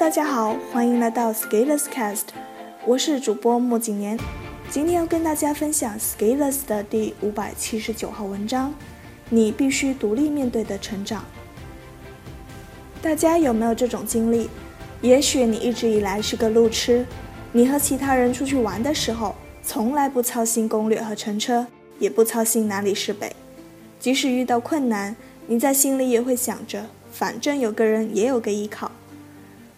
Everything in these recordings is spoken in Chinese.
大家好，欢迎来到 Scaleless Cast，我是主播莫景年。今天要跟大家分享 Scalers 的第五百七十九号文章：你必须独立面对的成长。大家有没有这种经历？也许你一直以来是个路痴，你和其他人出去玩的时候，从来不操心攻略和乘车，也不操心哪里是北。即使遇到困难，你在心里也会想着，反正有个人也有个依靠。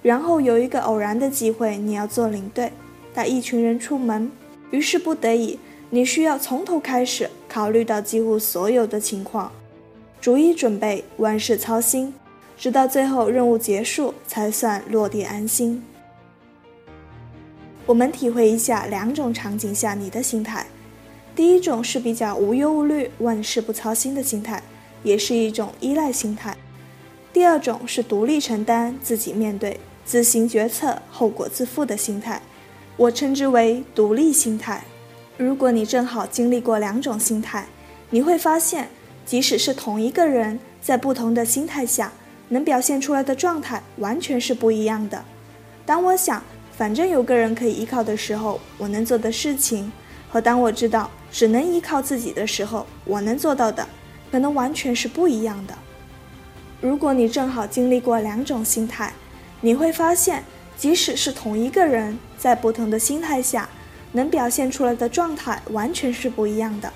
然后有一个偶然的机会，你要做领队，带一群人出门，于是不得已，你需要从头开始考虑到几乎所有的情况，逐一准备，万事操心，直到最后任务结束才算落地安心。我们体会一下两种场景下你的心态，第一种是比较无忧无虑、万事不操心的心态，也是一种依赖心态；第二种是独立承担、自己面对。自行决策、后果自负的心态，我称之为独立心态。如果你正好经历过两种心态，你会发现，即使是同一个人，在不同的心态下，能表现出来的状态完全是不一样的。当我想反正有个人可以依靠的时候，我能做的事情，和当我知道只能依靠自己的时候，我能做到的，可能完全是不一样的。如果你正好经历过两种心态，你会发现，即使是同一个人，在不同的心态下，能表现出来的状态完全是不一样的。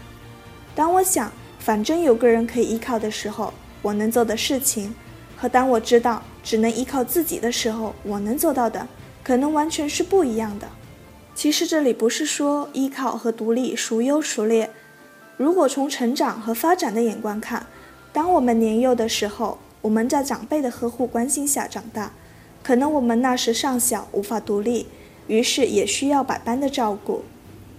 当我想反正有个人可以依靠的时候，我能做的事情，和当我知道只能依靠自己的时候，我能做到的，可能完全是不一样的。其实这里不是说依靠和独立孰优孰劣。如果从成长和发展的眼光看，当我们年幼的时候，我们在长辈的呵护关心下长大。可能我们那时尚小，无法独立，于是也需要百般的照顾。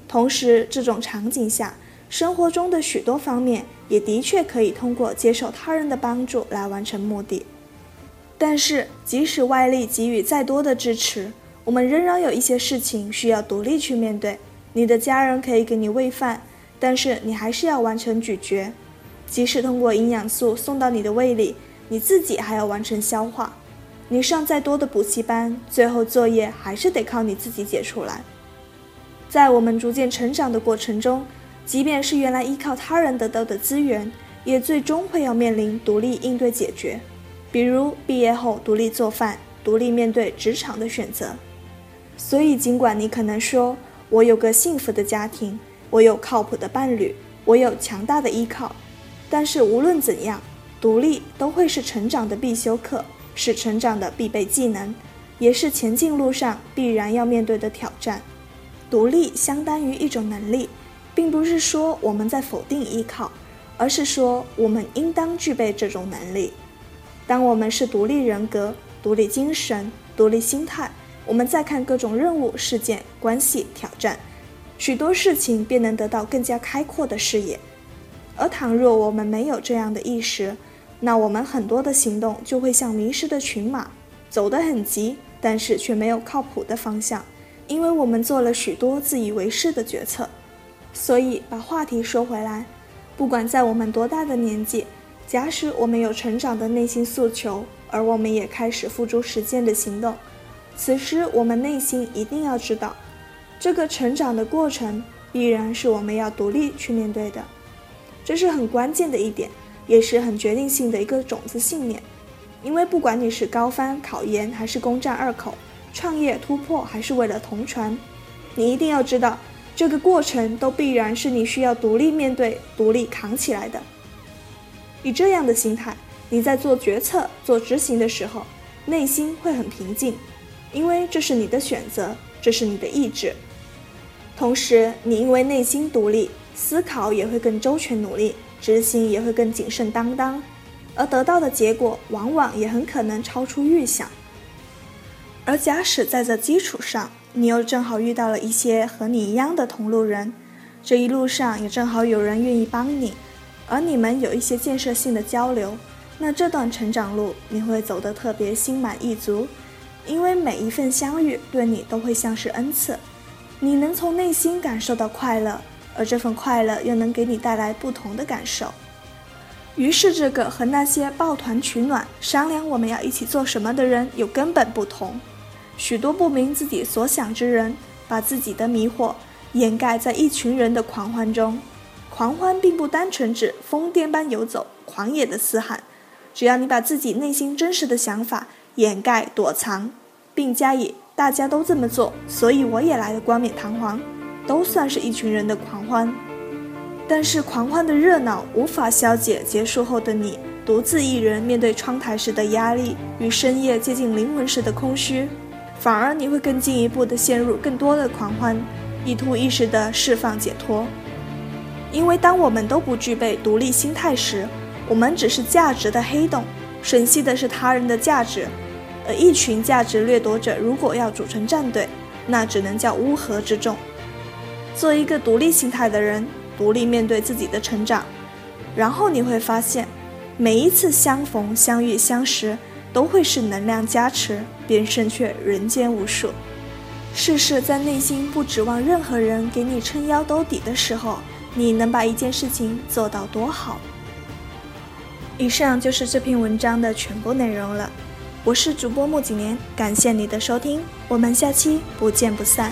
同时，这种场景下，生活中的许多方面也的确可以通过接受他人的帮助来完成目的。但是，即使外力给予再多的支持，我们仍然有一些事情需要独立去面对。你的家人可以给你喂饭，但是你还是要完成咀嚼。即使通过营养素送到你的胃里，你自己还要完成消化。你上再多的补习班，最后作业还是得靠你自己解出来。在我们逐渐成长的过程中，即便是原来依靠他人得到的资源，也最终会要面临独立应对解决。比如毕业后独立做饭，独立面对职场的选择。所以，尽管你可能说我有个幸福的家庭，我有靠谱的伴侣，我有强大的依靠，但是无论怎样，独立都会是成长的必修课。是成长的必备技能，也是前进路上必然要面对的挑战。独立相当于一种能力，并不是说我们在否定依靠，而是说我们应当具备这种能力。当我们是独立人格、独立精神、独立心态，我们再看各种任务、事件、关系、挑战，许多事情便能得到更加开阔的视野。而倘若我们没有这样的意识，那我们很多的行动就会像迷失的群马，走得很急，但是却没有靠谱的方向，因为我们做了许多自以为是的决策。所以把话题说回来，不管在我们多大的年纪，假使我们有成长的内心诉求，而我们也开始付诸实践的行动，此时我们内心一定要知道，这个成长的过程必然是我们要独立去面对的，这是很关键的一点。也是很决定性的一个种子信念，因为不管你是高翻考研，还是攻占二口，创业突破，还是为了同传，你一定要知道，这个过程都必然是你需要独立面对、独立扛起来的。以这样的心态，你在做决策、做执行的时候，内心会很平静，因为这是你的选择，这是你的意志。同时，你因为内心独立，思考也会更周全、努力。执行也会更谨慎当当，而得到的结果往往也很可能超出预想。而假使在这基础上，你又正好遇到了一些和你一样的同路人，这一路上也正好有人愿意帮你，而你们有一些建设性的交流，那这段成长路你会走得特别心满意足，因为每一份相遇对你都会像是恩赐，你能从内心感受到快乐。而这份快乐又能给你带来不同的感受，于是这个和那些抱团取暖、商量我们要一起做什么的人有根本不同。许多不明自己所想之人，把自己的迷惑掩盖在一群人的狂欢中。狂欢并不单纯指疯癫般游走、狂野的嘶喊，只要你把自己内心真实的想法掩盖躲藏，并加以“大家都这么做，所以我也来”的冠冕堂皇，都算是一群人的狂欢。但是狂欢的热闹无法消解结束后的你独自一人面对窗台时的压力与深夜接近灵魂时的空虚，反而你会更进一步的陷入更多的狂欢，意图一时的释放解脱。因为当我们都不具备独立心态时，我们只是价值的黑洞，吮吸的是他人的价值。而一群价值掠夺者如果要组成战队，那只能叫乌合之众。做一个独立心态的人，独立面对自己的成长，然后你会发现，每一次相逢、相遇、相识，都会是能量加持，便胜却人间无数。试试在内心不指望任何人给你撑腰兜底的时候。你能把一件事情做到多好？以上就是这篇文章的全部内容了。我是主播木景年，感谢你的收听，我们下期不见不散。